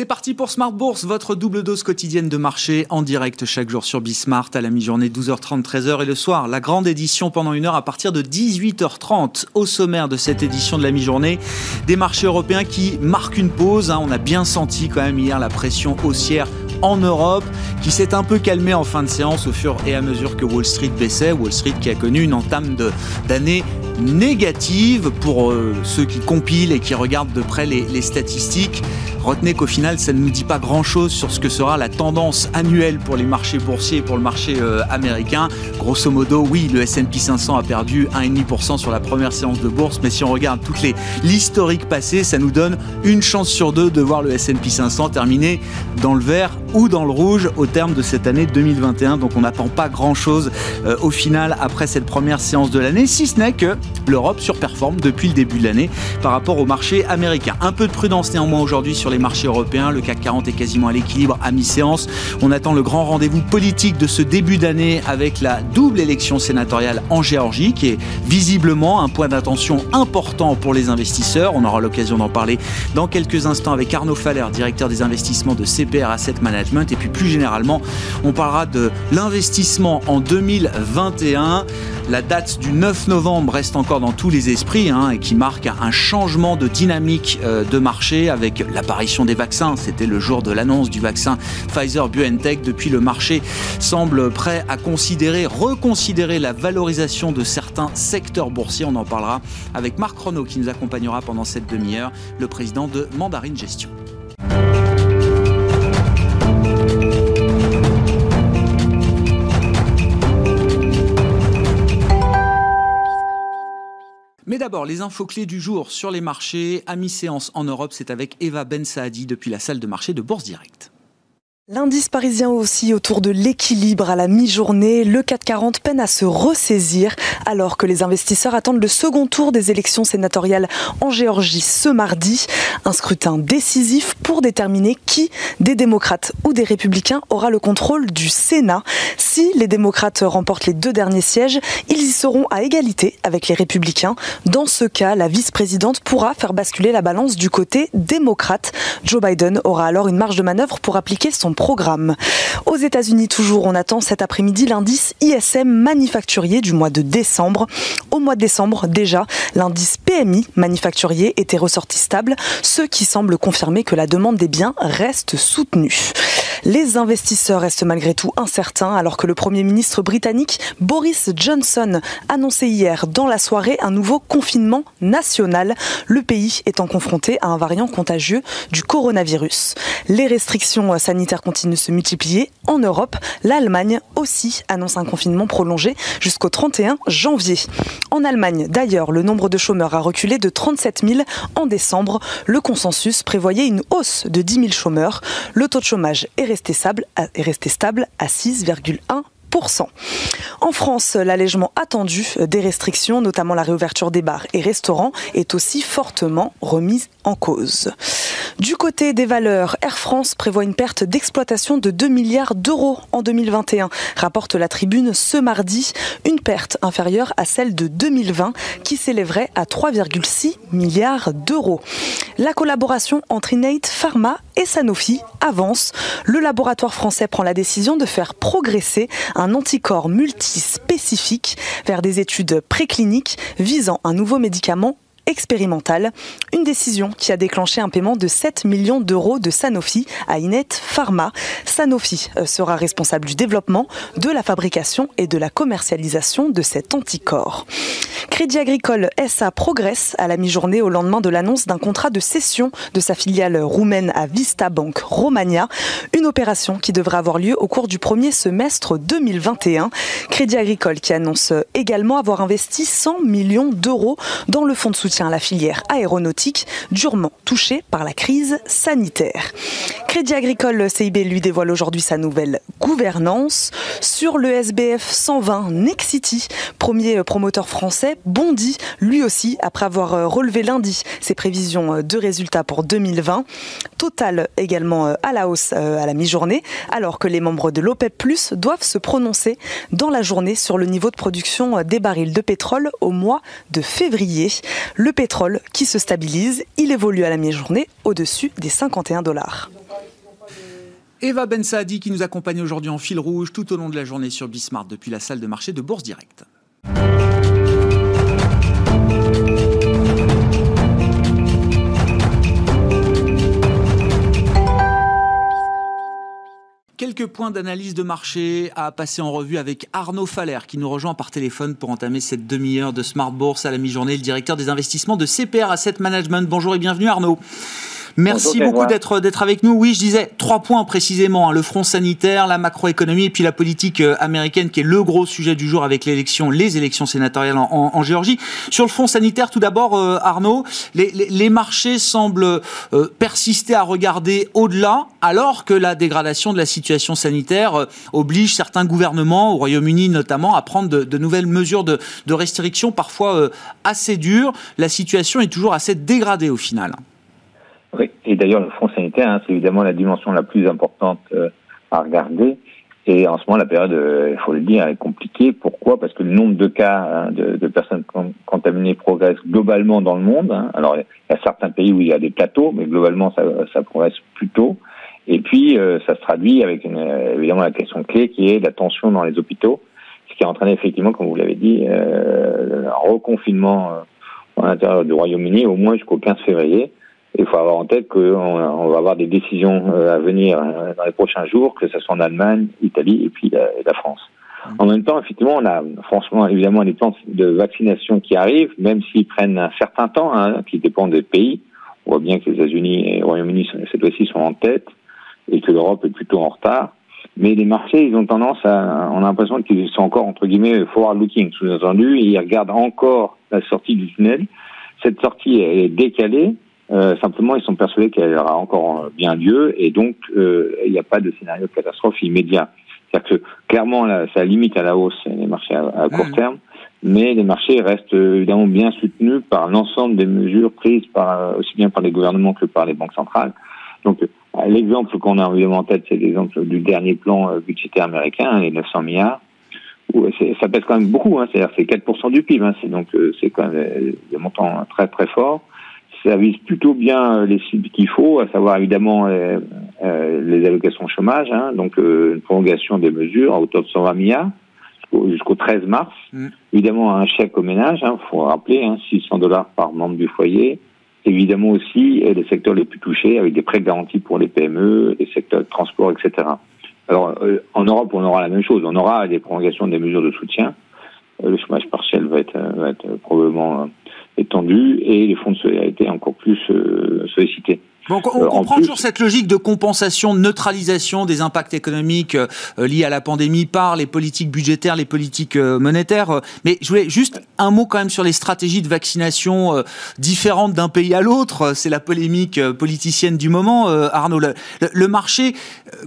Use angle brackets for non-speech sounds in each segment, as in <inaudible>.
C'est parti pour Smart Bourse, votre double dose quotidienne de marché en direct chaque jour sur Bismart à la mi-journée 12h30, 13h et le soir. La grande édition pendant une heure à partir de 18h30. Au sommaire de cette édition de la mi-journée, des marchés européens qui marquent une pause. Hein. On a bien senti quand même hier la pression haussière en Europe, qui s'est un peu calmée en fin de séance au fur et à mesure que Wall Street baissait. Wall Street qui a connu une entame d'année négative pour euh, ceux qui compilent et qui regardent de près les statistiques. Retenez qu'au final, ça ne nous dit pas grand-chose sur ce que sera la tendance annuelle pour les marchés boursiers et pour le marché euh, américain. Grosso modo, oui, le S&P 500 a perdu 1,5% sur la première séance de bourse, mais si on regarde toutes l'historique passé, ça nous donne une chance sur deux de voir le S&P 500 terminer dans le vert ou dans le rouge au terme de cette année 2021. Donc on n'attend pas grand-chose euh, au final après cette première séance de l'année, si ce n'est que l'Europe surperforme depuis le début de l'année par rapport au marché américain. Un peu de prudence néanmoins aujourd'hui sur les marchés européens. Le CAC 40 est quasiment à l'équilibre à mi-séance. On attend le grand rendez-vous politique de ce début d'année avec la double élection sénatoriale en Géorgie, qui est visiblement un point d'attention important pour les investisseurs. On aura l'occasion d'en parler dans quelques instants avec Arnaud Faller, directeur des investissements de CPR Asset Management. Et puis plus généralement, on parlera de l'investissement en 2021. La date du 9 novembre reste encore dans tous les esprits hein, et qui marque un changement de dynamique euh, de marché avec l'apparition des vaccins. C'était le jour de l'annonce du vaccin Pfizer-BioNTech. Depuis, le marché semble prêt à considérer, reconsidérer la valorisation de certains secteurs boursiers. On en parlera avec Marc Renault qui nous accompagnera pendant cette demi-heure, le président de Mandarine Gestion. D'abord, les infos clés du jour sur les marchés. À mi-séance en Europe, c'est avec Eva Ben Saadi depuis la salle de marché de Bourse Direct. L'indice parisien aussi autour de l'équilibre à la mi-journée. Le 440 peine à se ressaisir alors que les investisseurs attendent le second tour des élections sénatoriales en Géorgie ce mardi. Un scrutin décisif pour déterminer qui, des démocrates ou des républicains, aura le contrôle du Sénat. Si les démocrates remportent les deux derniers sièges, ils y seront à égalité avec les républicains. Dans ce cas, la vice-présidente pourra faire basculer la balance du côté démocrate. Joe Biden aura alors une marge de manœuvre pour appliquer son programme. Aux États-Unis, toujours, on attend cet après-midi l'indice ISM manufacturier du mois de décembre. Au mois de décembre, déjà, l'indice PMI manufacturier était ressorti stable, ce qui semble confirmer que la demande des biens reste soutenue. Les investisseurs restent malgré tout incertains alors que le Premier ministre britannique Boris Johnson annonçait hier dans la soirée un nouveau confinement national, le pays étant confronté à un variant contagieux du coronavirus. Les restrictions sanitaires continuent de se multiplier. En Europe, l'Allemagne aussi annonce un confinement prolongé jusqu'au 31 janvier. En Allemagne, d'ailleurs, le nombre de chômeurs a reculé de 37 000 en décembre. Le consensus prévoyait une hausse de 10 000 chômeurs. Le taux de chômage est resté stable à 6,1 en France, l'allègement attendu des restrictions, notamment la réouverture des bars et restaurants, est aussi fortement remise en cause. Du côté des valeurs, Air France prévoit une perte d'exploitation de 2 milliards d'euros en 2021, rapporte la tribune ce mardi, une perte inférieure à celle de 2020 qui s'élèverait à 3,6 milliards d'euros. La collaboration entre Innate Pharma et Sanofi avance. Le laboratoire français prend la décision de faire progresser un anticorps multispécifique vers des études précliniques visant un nouveau médicament expérimentale. Une décision qui a déclenché un paiement de 7 millions d'euros de Sanofi à Inet Pharma. Sanofi euh, sera responsable du développement, de la fabrication et de la commercialisation de cet anticorps. Crédit Agricole SA progresse à la mi-journée au lendemain de l'annonce d'un contrat de cession de sa filiale roumaine à Vista Bank Romania. Une opération qui devrait avoir lieu au cours du premier semestre 2021. Crédit Agricole qui annonce également avoir investi 100 millions d'euros dans le fonds de soutien la filière aéronautique, durement touchée par la crise sanitaire. Crédit Agricole CIB lui dévoile aujourd'hui sa nouvelle gouvernance. Sur le SBF 120, Nexity, premier promoteur français, bondit lui aussi après avoir relevé lundi ses prévisions de résultats pour 2020. Total également à la hausse à la mi-journée, alors que les membres de l'OPEP Plus doivent se prononcer dans la journée sur le niveau de production des barils de pétrole au mois de février. Le pétrole qui se stabilise, il évolue à la mi-journée au-dessus des 51 dollars. Eva Ben Saadi qui nous accompagne aujourd'hui en fil rouge tout au long de la journée sur Bismart depuis la salle de marché de Bourse Directe. Quelques points d'analyse de marché à passer en revue avec Arnaud Faller qui nous rejoint par téléphone pour entamer cette demi-heure de Smart Bourse à la mi-journée, le directeur des investissements de CPR Asset Management. Bonjour et bienvenue Arnaud. Merci beaucoup d'être d'être avec nous. Oui, je disais trois points précisément hein. le front sanitaire, la macroéconomie et puis la politique euh, américaine qui est le gros sujet du jour avec l'élection, les élections sénatoriales en, Géorgie. Sur le front sanitaire, tout d'abord, euh, Arnaud, les, marchés semblent euh, persister à regarder au-delà, alors que la dégradation de la situation sanitaire oblige certains gouvernements, au Royaume-Uni notamment, à prendre de, nouvelles mesures de, de restriction, parfois assez dures. La situation est toujours assez dégradée au final. Et d'ailleurs le fonds sanitaire, hein, c'est évidemment la dimension la plus importante euh, à regarder. Et en ce moment, la période, euh, il faut le dire, est compliquée. Pourquoi? Parce que le nombre de cas hein, de, personnes contaminées progresse globalement dans le monde. Hein. Alors, il y a certains pays où il y a des plateaux, mais globalement, ça, ça progresse plutôt. Et puis, euh, ça se traduit avec évidemment la question clé qui est la tension dans les hôpitaux, ce qui a entraîné effectivement, comme vous l'avez dit, un reconfinement à l'intérieur du Royaume-Uni au moins jusqu'au 15 février. Il faut avoir en tête qu'on va avoir des décisions euh, à venir euh, dans les prochains jours, que ce soit en Allemagne, Italie et puis la, France. En même temps, effectivement, on a franchement évidemment les plans de vaccination qui arrivent, même s'ils prennent un certain temps, hein, qui dépendent des pays. On voit bien que les États-Unis et le Royaume-Uni cette fois-ci sont en tête et que l'Europe est plutôt en retard. Mais les marchés, ils ont tendance à, on a l'impression qu'ils sont encore entre guillemets forward-looking, sous-entendu, ils regardent encore la sortie du tunnel. Cette sortie est décalée, euh, simplement, ils sont persuadés qu'elle aura encore bien lieu et donc euh, il n'y a pas de scénario de catastrophe immédiat. C'est-à-dire que clairement, là, ça limite à la hausse les marchés à, court mmh. terme, mais les marchés restent évidemment bien soutenus par l'ensemble des mesures prises par aussi bien par les gouvernements que par les banques centrales. Donc l'exemple qu'on a évidemment en tête, c'est l'exemple du dernier plan euh, budgétaire américain, les 900 milliards. Où ça pèse quand même beaucoup, hein, c'est-à-dire c'est 4% du PIB, hein, c'est donc c'est quand même des montants très très forts ça vise plutôt bien euh, les cibles qu'il faut, à savoir évidemment euh, euh, les allocations chômage, hein, donc une prolongation des mesures à hauteur de 120 milliards jusqu'au 13 mars. Mm. Évidemment un chèque au ménage, il hein, faut rappeler, hein, 600 dollars par membre du foyer. Évidemment aussi les secteurs les plus touchés avec des prêts garantis pour les PME, les secteurs de transport, etc. Alors en Europe on aura la même chose, on aura des prolongations des mesures de soutien. le chômage partiel va être, va être probablement étendu et les fonds de solidarité encore plus euh, on, euh, comprend toujours cette logique de compensation, de neutralisation des impacts économiques euh, liés à la pandémie par les politiques budgétaires, les politiques euh, monétaires. mais je voulais juste un mot quand même sur les stratégies de vaccination différentes d'un pays à l'autre. C'est la polémique politicienne du moment, Arnaud. Le, marché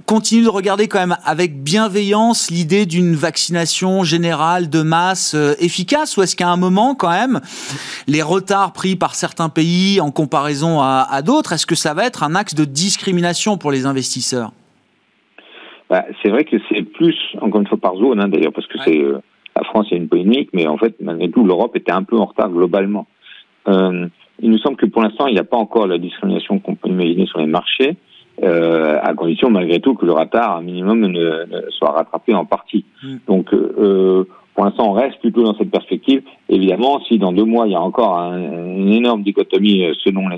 continue de regarder quand même avec bienveillance l'idée d'une vaccination générale de masse efficace, ou est-ce qu'à un moment quand même les retards pris par certains pays en comparaison à, à d'autres, est-ce que ça va être un axe de discrimination pour les investisseurs bah, C'est vrai que c'est plus, encore une fois, par zone, hein, d'ailleurs, parce que c'est euh, la France, a une polémique, mais en fait, malgré tout, l'Europe était un peu en retard globalement. Euh, il nous semble que pour l'instant, il n'y a pas encore la discrimination qu'on peut imaginer sur les marchés, euh, à condition malgré tout que le retard, un minimum, ne, soit rattrapé en partie. Mm. Donc, pour l'instant, on reste plutôt dans cette perspective. Évidemment, si dans deux mois, il y a encore une énorme dichotomie euh, selon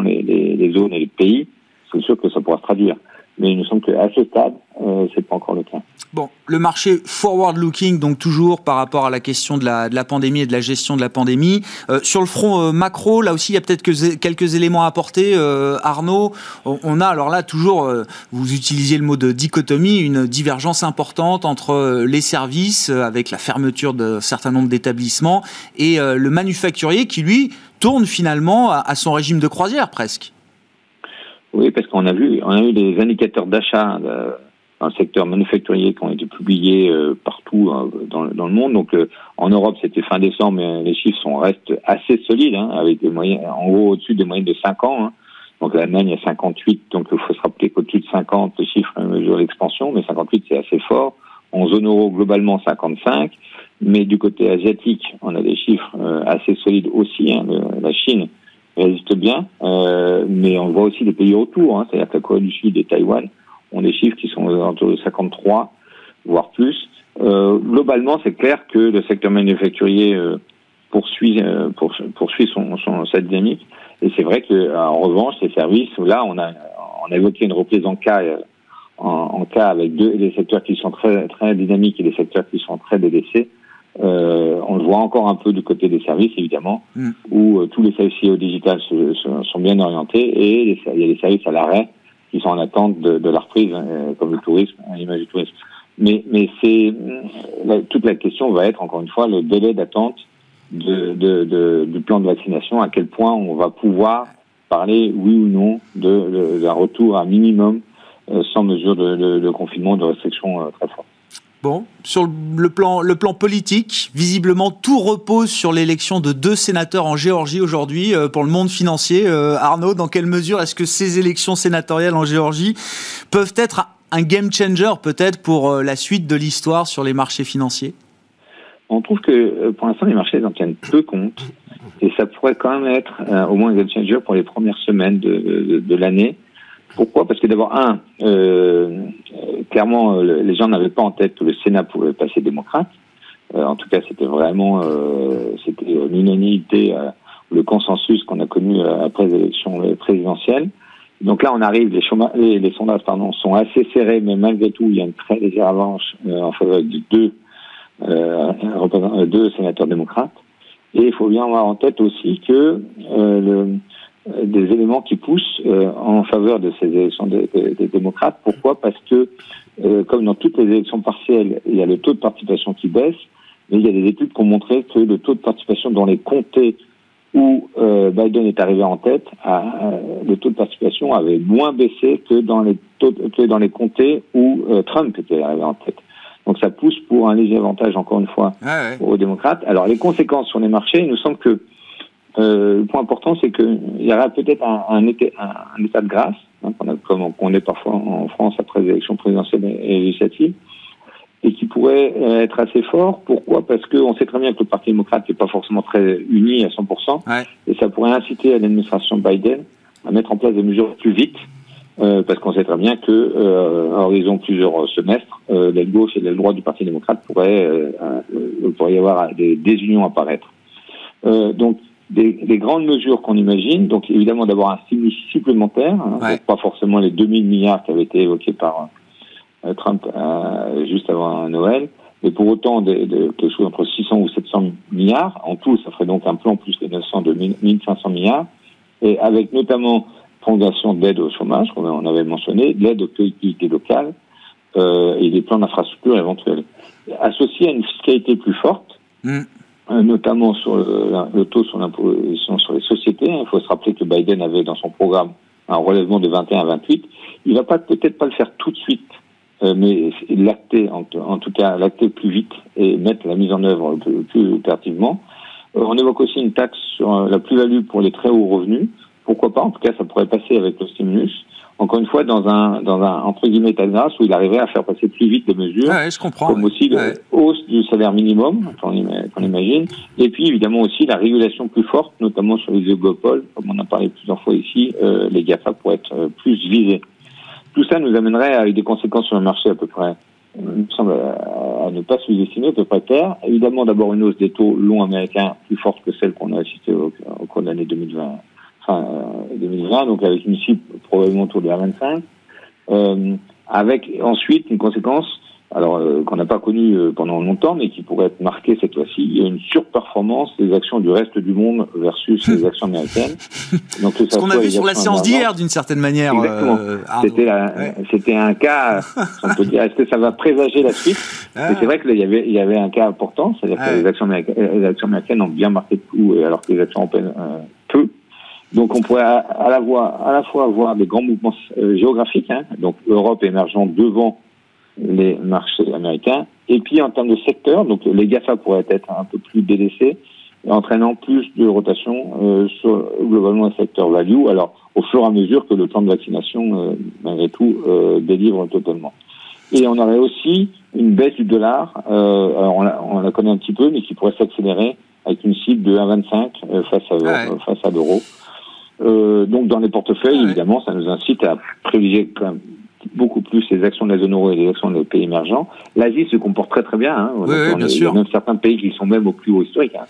les, zones et les pays, c'est sûr que ça pourra se traduire. Mais il nous semble qu'à ce stade, euh, c'est pas encore le cas. Bon, le marché forward-looking, donc toujours par rapport à la question de la, pandémie et de la gestion de la pandémie. Euh, sur le front euh, macro, là aussi, il y a peut-être que, quelques éléments à apporter. Euh, Arnaud, on, a, alors là, toujours, vous utilisiez le mot de dichotomie, une divergence importante entre les services, avec la fermeture d'un certain nombre d'établissements, et le manufacturier qui, lui, tourne finalement à son régime de croisière presque. Oui, parce qu'on a vu, on a eu des indicateurs d'achat dans le secteur manufacturier qui ont été publiés euh, partout hein, dans, dans, le monde. Donc, euh, en Europe, c'était fin décembre, mais les chiffres sont restent assez solides, hein, avec des moyens, en gros, au-dessus des moyennes de 5 ans. Hein. Donc, l'Allemagne a 58, donc il faut se rappeler qu'au-dessus de 50, les chiffres mesurent l'expansion, mais 58, c'est assez fort. En zone euro, globalement, 55. Mais du côté asiatique, on a des chiffres euh, assez solides aussi. Hein, la Chine résiste bien, euh, mais on voit aussi des pays autour, hein, c'est-à-dire que la Corée du Sud et Taïwan ont des chiffres qui sont autour de 53, voire plus. Euh, globalement, c'est clair que le secteur manufacturier euh, poursuit, euh, poursuit son, son, sa dynamique. Et c'est vrai que, en revanche, les services, là, on a, on a évoqué une reprise en cas, en, en cas avec deux, des secteurs qui sont très, très dynamiques et des secteurs qui sont très délaissés. Euh, on le voit encore un peu du côté des services, évidemment, mm. où euh, tous les services au digital sont bien orientés et il y a des services à l'arrêt qui sont en attente de, de la reprise, euh, comme le tourisme, l'image du tourisme. Mais, mais c'est toute la question va être encore une fois le délai d'attente de, de, du plan de vaccination, à quel point on va pouvoir parler, oui ou non, d'un retour à minimum sans mesure de, confinement, de restriction très forte. Bon, sur le plan, le plan politique, visiblement tout repose sur l'élection de deux sénateurs en Géorgie aujourd'hui euh, pour le monde financier. Euh, Arnaud, dans quelle mesure est-ce que ces élections sénatoriales en Géorgie peuvent être un game changer peut-être pour euh, la suite de l'histoire sur les marchés financiers? On trouve que pour l'instant les marchés en tiennent peu compte et ça pourrait quand même être au moins un game changer pour les premières semaines de, de l'année. Pourquoi? Parce que d'abord, un, euh, clairement, euh, les gens n'avaient pas en tête que le Sénat pouvait passer démocrate. Euh, en tout cas, c'était vraiment euh, c'était l'unanimité, le consensus qu'on a connu après les élections présidentielles. Donc là, on arrive, les, les, sondages pardon, sont assez serrés, mais malgré tout, il y a une très légère avance en faveur de deux, deux sénateurs démocrates. Et il faut bien avoir en tête aussi que le, euh, des éléments qui poussent euh, en faveur de ces élections des, démocrates. Pourquoi? Parce que, euh, comme dans toutes les élections partielles, il y a le taux de participation qui baisse, mais il y a des études qui ont montré que le taux de participation dans les comtés où Biden est arrivé en tête, le taux de participation avait moins baissé que dans les, que dans les comtés où Trump était arrivé en tête. Donc ça pousse pour un léger avantage, encore une fois, aux démocrates. Alors les conséquences sur les marchés, il nous semble que euh, le point important, c'est qu'il y aura peut-être un, un, un, état de grâce, hein, comme on est parfois en France après les élections présidentielles et législatives, et qui pourrait euh, être assez fort. Pourquoi? Parce qu'on sait très bien que le Parti démocrate n'est pas forcément très uni à 100%, ouais. et ça pourrait inciter l'administration Biden à mettre en place des mesures plus vite, euh, parce qu'on sait très bien que euh, à horizon plusieurs semestres, euh, l'aile gauche et l'aile droite du Parti démocrate pourraient, euh, euh pourrait y avoir des désunions apparaître. donc des, des, grandes mesures qu'on imagine. Donc évidemment d'abord un stimulus supplémentaire, hein, pas forcément les 2000 milliards qui avaient été évoqués par euh, Trump euh, juste avant Noël, mais pour autant de, de, quelque chose entre 600 ou 700 milliards. En tout, ça ferait donc un plan plus de 900 de 1500 milliards, et avec notamment prolongation d'aide au chômage, comme on avait mentionné, l'aide aux collectivités locales euh, et des plans d'infrastructure éventuels. Associé à une fiscalité plus forte, mm. Euh, notamment sur le, taux sur l'imposition sur les sociétés. Il faut se rappeler que Biden avait dans son programme un relèvement de 21 à 28. Il va pas peut-être pas le faire tout de suite, euh, mais l'acter en, tout cas l'acter plus vite et mettre la mise en œuvre plus, plus. Euh, on évoque aussi une taxe sur la plus-value pour les très hauts revenus. Pourquoi pas? En tout cas, ça pourrait passer avec le stimulus encore une fois, dans un, dans un entre guillemets, de grâce où il arriverait à faire passer plus vite des mesures. je comprends. Comme aussi la hausse du salaire minimum, qu'on imagine. Et puis, évidemment, aussi la régulation plus forte, notamment sur les oligopoles. Comme on en a parlé plusieurs fois ici, euh, les GAFA pourraient être euh, plus visés. Tout ça nous amènerait avec des conséquences sur le marché à peu près, il me semble, à, ne pas sous-estimer, à peu près terre. Évidemment, d'abord une hausse des taux longs américains plus forte que celle qu'on a assistée au, au cours de l'année 2020 enfin, 2020, donc avec une cible probablement autour de la 25, euh, avec ensuite une conséquence, alors euh, qu'on n'a pas connue euh, pendant longtemps, mais qui pourrait être marquée cette fois-ci, il y a une surperformance des actions du reste du monde versus les actions américaines. <laughs> Donc, Ce qu'on a vu sur la séance d'hier, d'une certaine manière. Exactement. c'était, c'était un cas, on peut dire, est-ce que ça va présager la suite? Ah. C'est vrai qu'il y avait, il y avait un cas important, c'est-à-dire que les actions, américaines, les actions américaines ont bien marqué le coup, alors que les actions européennes. Donc on pourrait à la, fois, à la fois avoir des grands mouvements euh, géographiques, hein, donc Europe émergeant devant les marchés américains, et puis en termes de secteur, donc les GAFA pourraient être un peu plus délaissés, entraînant plus de rotation euh, sur globalement le secteur value, alors au fur et à mesure que le plan de vaccination, euh, malgré tout, délivre totalement. Et on aurait aussi une baisse du dollar, alors on la, on la connaît un petit peu, mais qui pourrait s'accélérer avec une cible de 1,25 face à, face à l'euro. Euh, donc dans les portefeuilles, évidemment, ça nous incite à privilégier quand même beaucoup plus les actions de la zone euro et les actions des pays émergents. L'Asie se comporte très très bien. Hein. Oui, oui, bien sûr. Il y a même certains pays qui sont même au plus haut historique. Hein.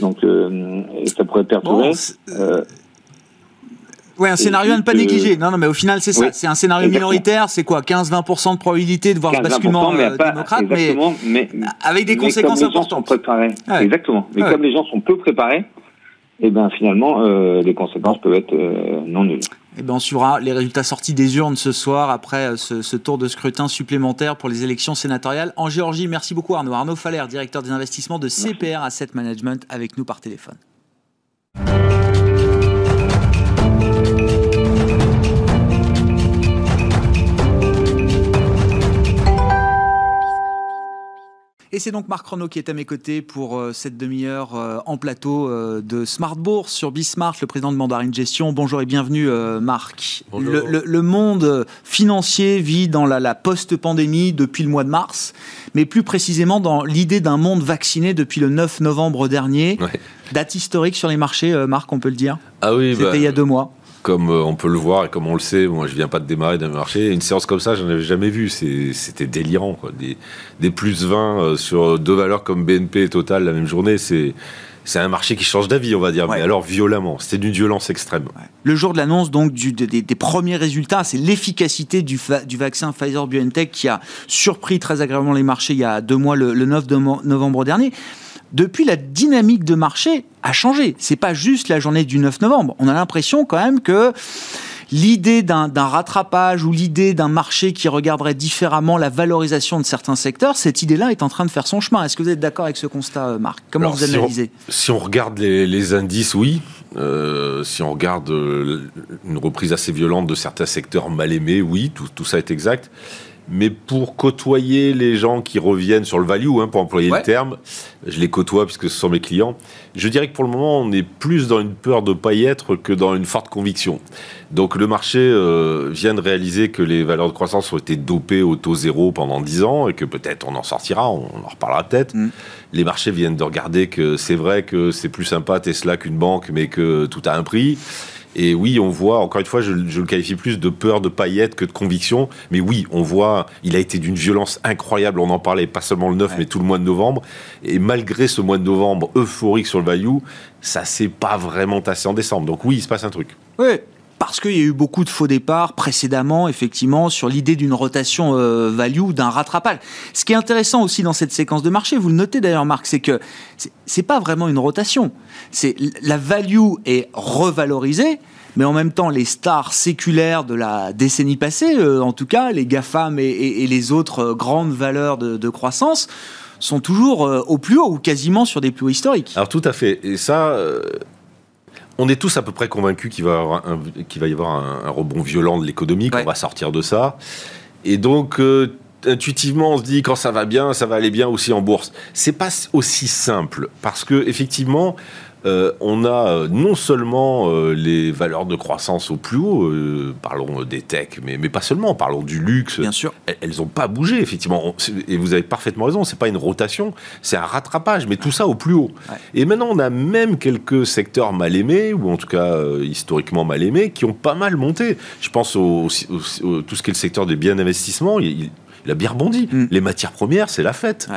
Donc, euh, ça pourrait perturber. Bon, euh, oui, un scénario à ne pas négliger. Non, non, mais au final, c'est ça. c'est un scénario minoritaire. C'est quoi 15-20% de probabilité de voir ce basculement mais pas, démocrate, mais, mais, avec des conséquences importantes. Exactement. Mais comme les gens sont peu préparés, et eh ben finalement, euh, les conséquences peuvent être euh, non nulles. Et eh ben on suivra les résultats sortis des urnes ce soir après euh, ce, ce, tour de scrutin supplémentaire pour les élections sénatoriales en Géorgie. Merci beaucoup Arnaud. Arnaud Faller, directeur des investissements de CPR Asset Management, avec nous par téléphone. Et c'est donc Marc Renault qui est à mes côtés pour euh, cette demi-heure euh, en plateau euh, de Smart Bourse sur Bismart, le président de Mandarine Gestion. Bonjour et bienvenue Marc. Le, monde financier vit dans la, post-pandémie depuis le mois de mars, mais plus précisément dans l'idée d'un monde vacciné depuis le 9 novembre dernier. Date historique sur les marchés, Marc, on peut le dire? Ah oui, C'était bah, il y a deux mois comme euh, on peut le voir et comme on le sait, moi je viens pas de démarrer d'un marché, une séance comme ça, j'en avais jamais vu. C'était délirant. Quoi. Des, des, plus 20 euh, sur deux valeurs comme BNP et Total la même journée, c'est. C'est un marché qui change d'avis, on va dire, mais alors violemment. C'était d'une violence extrême. Le jour de l'annonce donc du, des, premiers résultats, c'est l'efficacité du, du, vaccin Pfizer-BioNTech qui a surpris très agréablement les marchés il y a deux mois, le, le 9 novembre dernier depuis la dynamique de marché a changé. C'est pas juste la journée du 9 novembre. On a l'impression quand même que l'idée d'un rattrapage ou l'idée d'un marché qui regarderait différemment la valorisation de certains secteurs, cette idée-là est en train de faire son chemin. Est-ce que vous êtes d'accord avec ce constat, euh, Marc? Comment vous analysez? si on, regarde les, indices, oui. Euh, si on regarde euh, une reprise assez violente de certains secteurs mal aimés, oui, tout, tout ça est exact. Mais pour côtoyer les gens qui reviennent sur le value, hein, pour employer le terme, je les côtoie puisque ce sont mes clients. Je dirais que pour le moment, on est plus dans une peur de ne pas y être que dans une forte conviction. Donc le marché euh, vient de réaliser que les valeurs de croissance ont été dopées au taux zéro pendant 10 ans et que peut-être on en sortira, on en reparlera peut-être. Mm. Les marchés viennent de regarder que c'est vrai que c'est plus sympa Tesla qu'une banque, mais que tout a un prix. Et oui, on voit, encore une fois, je, le qualifie plus de peur de paillettes que de conviction. Mais oui, on voit, il a été d'une violence incroyable. On en parlait pas seulement le 9, mais tout le mois de novembre. Et malgré ce mois de novembre euphorique sur le value, ça s'est pas vraiment tassé en décembre. Donc oui, il se passe un truc. Oui, parce qu'il y a eu beaucoup de faux départs précédemment, effectivement, sur l'idée d'une rotation euh, value, d'un rattrapage. Ce qui est intéressant aussi dans cette séquence de marché, vous le notez d'ailleurs, Marc, c'est que c'est pas vraiment une rotation. C'est la value est revalorisée, mais en même temps, les stars séculaires de la décennie passée, euh, en tout cas, les GAFAM et, les autres euh, grandes valeurs de, croissance, sont toujours au plus haut ou quasiment sur des plus hauts historiques. Alors tout à fait. Et ça, on est tous à peu près convaincus qu'il va, va, y avoir un, rebond violent de l'économie, qu'on va sortir de ça. Et donc, euh, intuitivement, on se dit quand ça va bien, ça va aller bien aussi en bourse. C'est pas aussi simple parce que effectivement, euh, on a euh, non seulement euh, les valeurs de croissance au plus haut, parlons des techs, mais, mais, pas seulement, parlons du luxe. Bien sûr. Elles n'ont pas bougé, effectivement. et vous avez parfaitement raison, c'est pas une rotation, c'est un rattrapage, mais tout ça au plus haut. Et maintenant, on a même quelques secteurs mal aimés, ou en tout cas historiquement mal aimés, qui ont pas mal monté. Je pense au, tout ce qui est le secteur des biens d'investissement, il, a bien rebondi. Mm. Les matières premières, c'est la fête.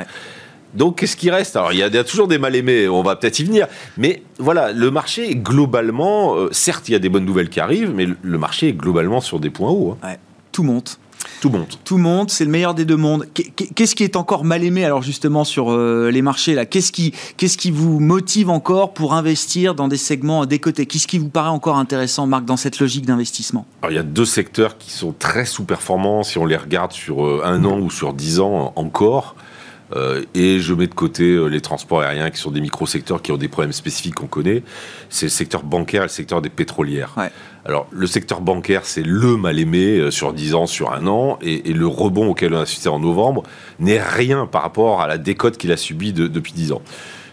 Donc, qu'est-ce qui reste? Alors, il y, a, toujours des mal-aimés, on va peut-être y venir. Mais voilà, le marché, globalement, euh, certes, il y a des bonnes nouvelles qui arrivent, mais le marché est globalement sur des points hauts. Hein. tout monte. Tout monte. Tout monte, c'est le meilleur des deux mondes. Qu'est-ce qui est encore mal aimé alors justement sur euh, les marchés là? Qu'est-ce qui, qu'est-ce qui vous motive encore pour investir dans des segments décotés Qu'est-ce qui vous paraît encore intéressant, Marc, dans cette logique d'investissement? Alors il y a deux secteurs qui sont très sous-performants si on les regarde sur euh, un an ou sur dix ans encore. Euh, et je mets de côté euh, les transports aériens qui sont des micro-secteurs qui ont des problèmes spécifiques qu'on connaît. C'est le secteur bancaire et le secteur des pétrolières. Alors, le secteur bancaire, c'est le mal aimé euh, sur 10 ans, sur un an, et, le rebond auquel on a assisté en novembre n'est rien par rapport à la décote qu'il a subie depuis 10 ans.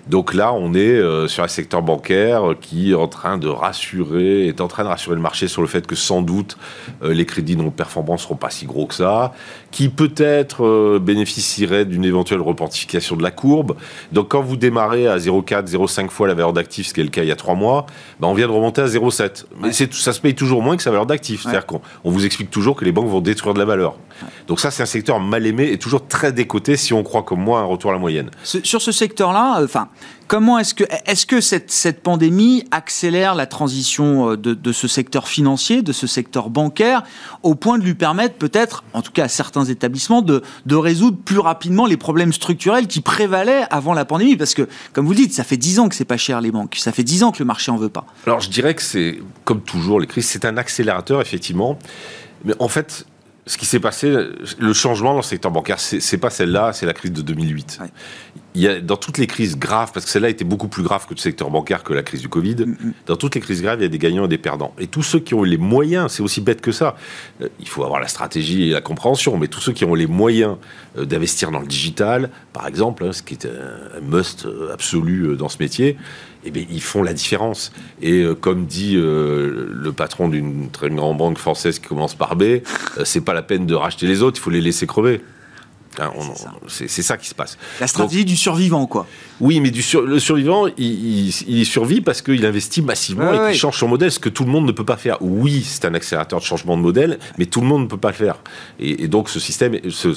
Donc là, on est sur un secteur bancaire qui est en train de rassurer, est en train de rassurer le marché sur le fait que sans doute les crédits non performants seront pas si gros que ça, qui peut-être euh, bénéficierait d'une éventuelle reportification de la courbe. Donc quand vous démarrez à 0,4, 0,5 fois la valeur d'actif, ce qui est le cas il y a trois mois, ben, on vient de remonter à 0,7. Mais c'est, ça se paye toujours moins que sa valeur d'actif. C'est-à-dire qu'on on vous explique toujours que les banques vont détruire de la valeur. Donc ça, c'est un secteur mal aimé et toujours très décoté si on croit comme moi un retour à la moyenne. sur ce secteur-là, enfin, Comment est-ce que, est-ce que cette, cette, pandémie accélère la transition euh, de, de, ce secteur financier, de ce secteur bancaire, au point de lui permettre peut-être, en tout cas à certains établissements, de, de résoudre plus rapidement les problèmes structurels qui prévalaient avant la pandémie? Parce que, comme vous le dites, ça fait dix ans que c'est pas cher les banques, ça fait dix ans que le marché en veut pas. Alors je dirais que c'est, comme toujours, les crises, c'est un accélérateur, effectivement. Mais en fait, ce qui s'est passé, le changement dans le secteur bancaire, c'est pas celle-là, c'est la crise de 2008. Il y a, dans toutes les crises graves, parce que celle-là était beaucoup plus grave que le secteur bancaire, que la crise du Covid, mm, mm. dans toutes les crises graves, il y a des gagnants et des perdants. Et tous ceux qui ont les moyens, c'est aussi bête que ça, euh, il faut avoir la stratégie et la compréhension, mais tous ceux qui ont les moyens euh, d'investir dans le digital, par exemple, hein, ce qui est un must absolu euh, dans ce métier, eh bien, ils font la différence. Et euh, comme dit euh, le patron d'une très grande banque française qui commence par B, euh, c'est pas la peine de racheter les autres, il faut les laisser crever. Hein, c'est ça. qui se passe. La stratégie du survivant, quoi. Oui, mais du le survivant, il, il, survit parce qu'il investit massivement et qu'il change son modèle, ce que tout le monde ne peut pas faire. Oui, c'est un accélérateur de changement de modèle, mais tout le monde ne peut pas le faire. Et, donc, ce système, ce,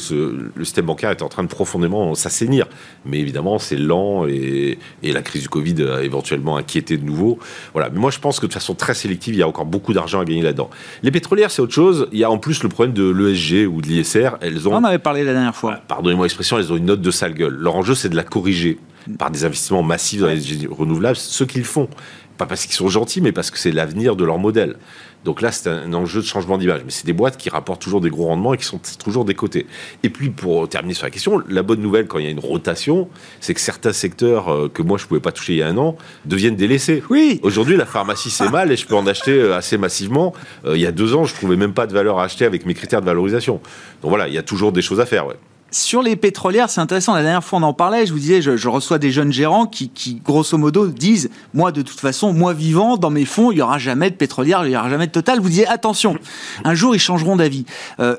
le système bancaire est en train de profondément s'assainir. Mais évidemment, c'est lent et, et, la crise du Covid a éventuellement inquiété de nouveau. Voilà. Mais moi, je pense que de façon très sélective, il y a encore beaucoup d'argent à gagner là-dedans. Les pétrolières, c'est autre chose. Il y a en plus le problème de l'ESG ou de l'ISR. Elles ont. On avait parlé la dernière fois. Pardonnez-moi l'expression, elles ont une note de sale gueule. Leur enjeu, c'est de la corriger par des investissements massifs dans les énergies renouvelables, ce qu'ils font. Pas parce qu'ils sont gentils, mais parce que c'est l'avenir de leur modèle. Donc là, c'est un enjeu de changement d'image. Mais c'est des boîtes qui rapportent toujours des gros rendements et qui sont toujours des côtés. Et puis, pour terminer sur la question, la bonne nouvelle quand il y a une rotation, c'est que certains secteurs euh, que moi, je ne pouvais pas toucher il y a un an deviennent délaissés. Oui. Aujourd'hui, la pharmacie, c'est mal et je peux en acheter euh, assez massivement. Euh, il y a deux ans, je ne trouvais même pas de valeur à acheter avec mes critères de valorisation. Donc voilà, il y a toujours des choses à faire. Ouais. Sur les pétrolières, c'est intéressant. La dernière fois, on en parlait. Je vous disais, je, reçois des jeunes gérants qui, grosso modo, disent Moi, de toute façon, moi vivant, dans mes fonds, il n'y aura jamais de pétrolière, il n'y aura jamais de total. Vous disiez Attention, un jour, ils changeront d'avis. Euh,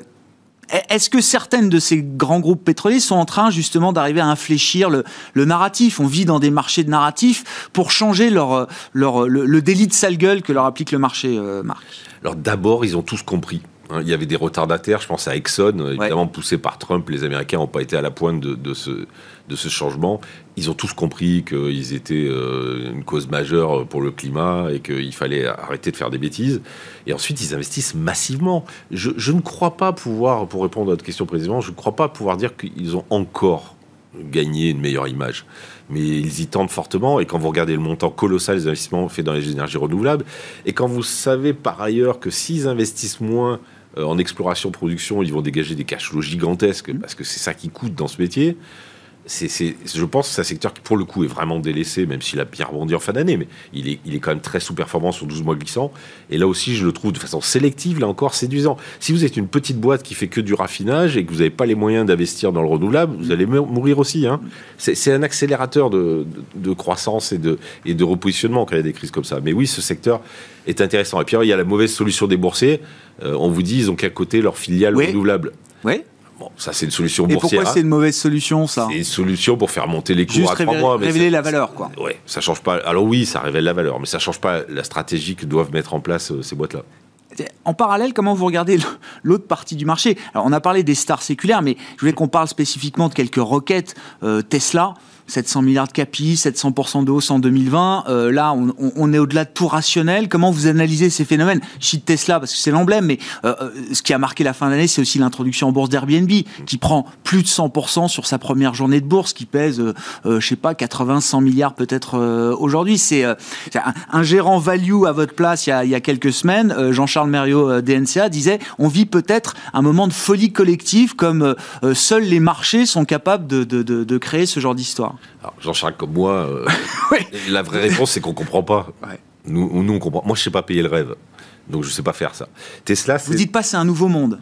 est-ce que certaines de ces grands groupes pétroliers sont en train justement d'arriver à infléchir le, narratif? On vit dans des marchés de narratifs pour changer leur, leur, le, délit de sale gueule que leur applique le marché, euh, Marc Alors d'abord, ils ont tous compris Hein, il y avait des retardataires, je pense à Exxon, évidemment poussé par Trump. Les Américains n'ont pas été à la pointe de, ce, de ce changement. Ils ont tous compris qu'ils étaient euh, une cause majeure pour le climat et qu'il fallait arrêter de faire des bêtises. Et ensuite, ils investissent massivement. Je, je ne crois pas pouvoir, pour répondre à votre question précisément, je ne crois pas pouvoir dire qu'ils ont encore gagné une meilleure image mais ils y tentent fortement. Et quand vous regardez le montant colossal des investissements faits dans les énergies renouvelables, et quand vous savez par ailleurs que s'ils investissent moins euh, en exploration-production, ils vont dégager des cash flows gigantesques parce que c'est ça qui coûte dans ce métier c'est, je pense que c'est un secteur qui, pour le coup, est vraiment délaissé, même s'il a bien rebondi en fin d'année, mais il est, il est quand même très sous-performant sur 12 mois glissants. Et là aussi, je le trouve de façon sélective, là encore, séduisant. Si vous êtes une petite boîte qui fait que du raffinage et que vous n'avez pas les moyens d'investir dans le renouvelable, vous allez mourir aussi. Hein. C'est, un accélérateur de, de, croissance et de, et de repositionnement quand il y a des crises comme ça. Mais oui, ce secteur est intéressant. Et puis, il y a la mauvaise solution des boursiers. Euh, on vous dit, ils ont qu'à côté leur filiale renouvelable. Oui. Bon, ça c'est une solution boursière. Et pourquoi c'est une mauvaise solution ça? C'est une solution pour faire monter les cours à trois mois. révéler la valeur quoi. Ouais, ça change pas. Alors oui, ça révèle la valeur, mais ça change pas la stratégie que doivent mettre en place euh, ces boîtes-là. En parallèle, comment vous regardez l'autre partie du marché? Alors, on a parlé des stars séculaires, mais je voulais qu'on parle spécifiquement de quelques requêtes. Euh, Tesla, 700 milliards de capi, 700% de hausse en 2020. Euh, là, on, est au-delà de tout rationnel. Comment vous analysez ces phénomènes? Je Tesla parce que c'est l'emblème, mais euh, euh, ce qui a marqué la fin d'année, c'est aussi l'introduction en bourse d'Airbnb, qui prend plus de 100% sur sa première journée de bourse, qui pèse, je sais pas, 80, 100 milliards peut-être aujourd'hui. C'est un, gérant value à votre place il y a, il y a quelques semaines, Jean-Charles Mériot DNCA disait, on vit peut-être un moment de folie collective comme seuls les marchés sont capables de, de, de créer ce genre d'histoire. Jean-Charles comme moi, euh, <laughs> la vraie réponse c'est qu'on comprend pas. Nous, nous on comprend. Moi je sais pas payer le rêve, donc je sais pas faire ça. Tesla. Vous dites pas c'est un nouveau monde.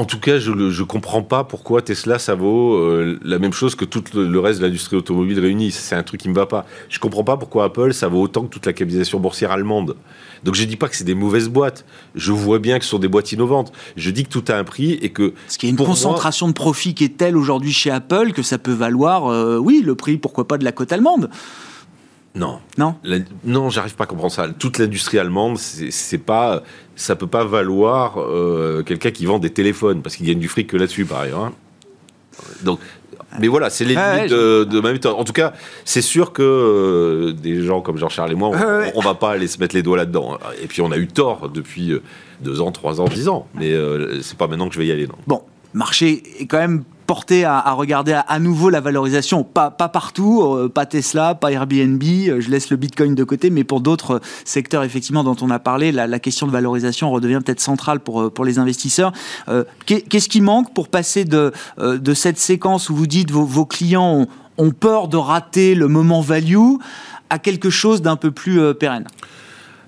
En tout cas, je ne comprends pas pourquoi Tesla, ça vaut euh, la même chose que tout le, reste de l'industrie automobile réunie. C'est un truc qui ne me va pas. Je ne comprends pas pourquoi Apple, ça vaut autant que toute la capitalisation boursière allemande. Donc je ne dis pas que c'est des mauvaises boîtes. Je vois bien que ce sont des boîtes innovantes. Je dis que tout a un prix et que... Qu'il y a une concentration de profit qui est telle aujourd'hui chez Apple que ça peut valoir, euh, oui, le prix, pourquoi pas, de la cote allemande. Non. Non. non, j'arrive pas à comprendre ça. Toute l'industrie allemande, c'est pas, ça peut pas valoir euh, quelqu'un qui vend des téléphones parce qu'il gagne du fric que là-dessus, par ailleurs. Hein. Donc, mais voilà, c'est les limites de, ma méthode. En tout cas, c'est sûr que euh, des gens comme Jean-Charles et moi, on, on, va pas aller se mettre les doigts là-dedans. Et puis, on a eu tort depuis euh, deux ans, trois ans, dix ans. Mais c'est pas maintenant que je vais y aller, non. Bon, marché est quand même porté à, regarder à, nouveau la valorisation. Pas, partout, euh, pas Tesla, pas Airbnb, euh, je laisse le Bitcoin de côté, mais pour d'autres secteurs effectivement dont on a parlé, la, question de valorisation redevient peut-être centrale pour, euh, les investisseurs. Qu'est-ce qui manque pour passer de, cette séquence où vous dites vos, clients ont, peur de rater le moment value à quelque chose d'un peu plus pérenne?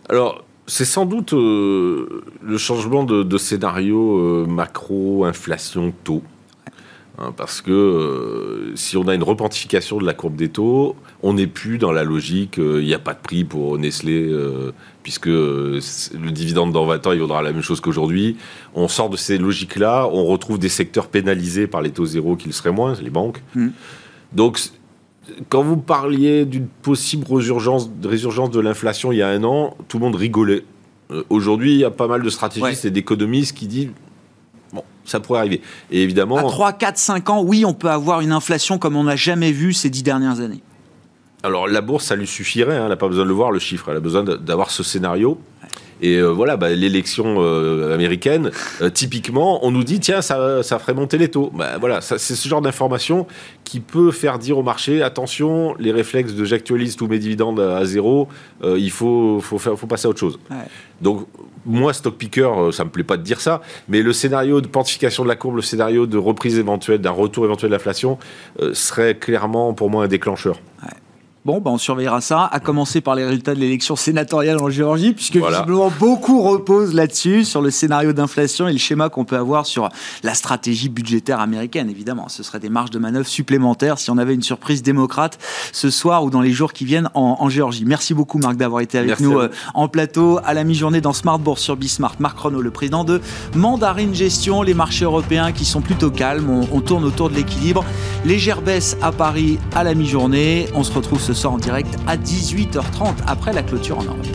Alors, c'est sans doute le changement de scénario macro, inflation, taux. Hein, parce que euh, si on a une repentification de la courbe des taux, on n'est plus dans la logique, euh, il n'y a pas de prix pour Nestlé, euh, puisque le dividende dans 20 ans, il vaudra la même chose qu'aujourd'hui. On sort de ces logiques-là, on retrouve des secteurs pénalisés par les taux zéro qui le seraient moins, les banques. Mmh. Donc, quand vous parliez d'une possible résurgence, résurgence de l'inflation il y a un an, tout le monde rigolait. Aujourd'hui, il y a pas mal de stratégistes et d'économistes qui disent Bon, ça pourrait arriver. Et évidemment. À 3, 4, 5 ans, oui, on peut avoir une inflation comme on n'a jamais vu ces dix dernières années. Alors, la bourse, ça lui suffirait. Hein, elle n'a pas besoin de le voir, le chiffre. Elle a besoin d'avoir ce scénario. Et euh, voilà, bah, l'élection euh, américaine, euh, typiquement, on nous dit tiens, ça, ça ferait monter les taux. Bah, voilà, c'est ce genre d'information qui peut faire dire au marché attention, les réflexes de j'actualise tous mes dividendes à, zéro, il faut, faut, faire, faut passer à autre chose. Donc, moi, stock picker, ça me plaît pas de dire ça, mais le scénario de quantification de la courbe, le scénario de reprise éventuelle, d'un retour éventuel de l'inflation, serait clairement pour moi un déclencheur. Bon, ben on surveillera ça, à commencer par les résultats de l'élection sénatoriale en Géorgie, puisque visiblement beaucoup repose là-dessus, sur le scénario d'inflation et le schéma qu'on peut avoir sur la stratégie budgétaire américaine, évidemment. Ce serait des marges de manœuvre supplémentaires si on avait une surprise démocrate ce soir ou dans les jours qui viennent en, Géorgie. Merci beaucoup, Marc, d'avoir été avec nous euh, en plateau à la mi-journée dans Smart Bourse sur Bismart. Marc Renault, le président de Mandarine Gestion, les marchés européens qui sont plutôt calmes. On, on tourne autour de l'équilibre. Légère baisse à Paris à la mi-journée. On se retrouve ce sort en direct à 18h30 après la clôture en Europe.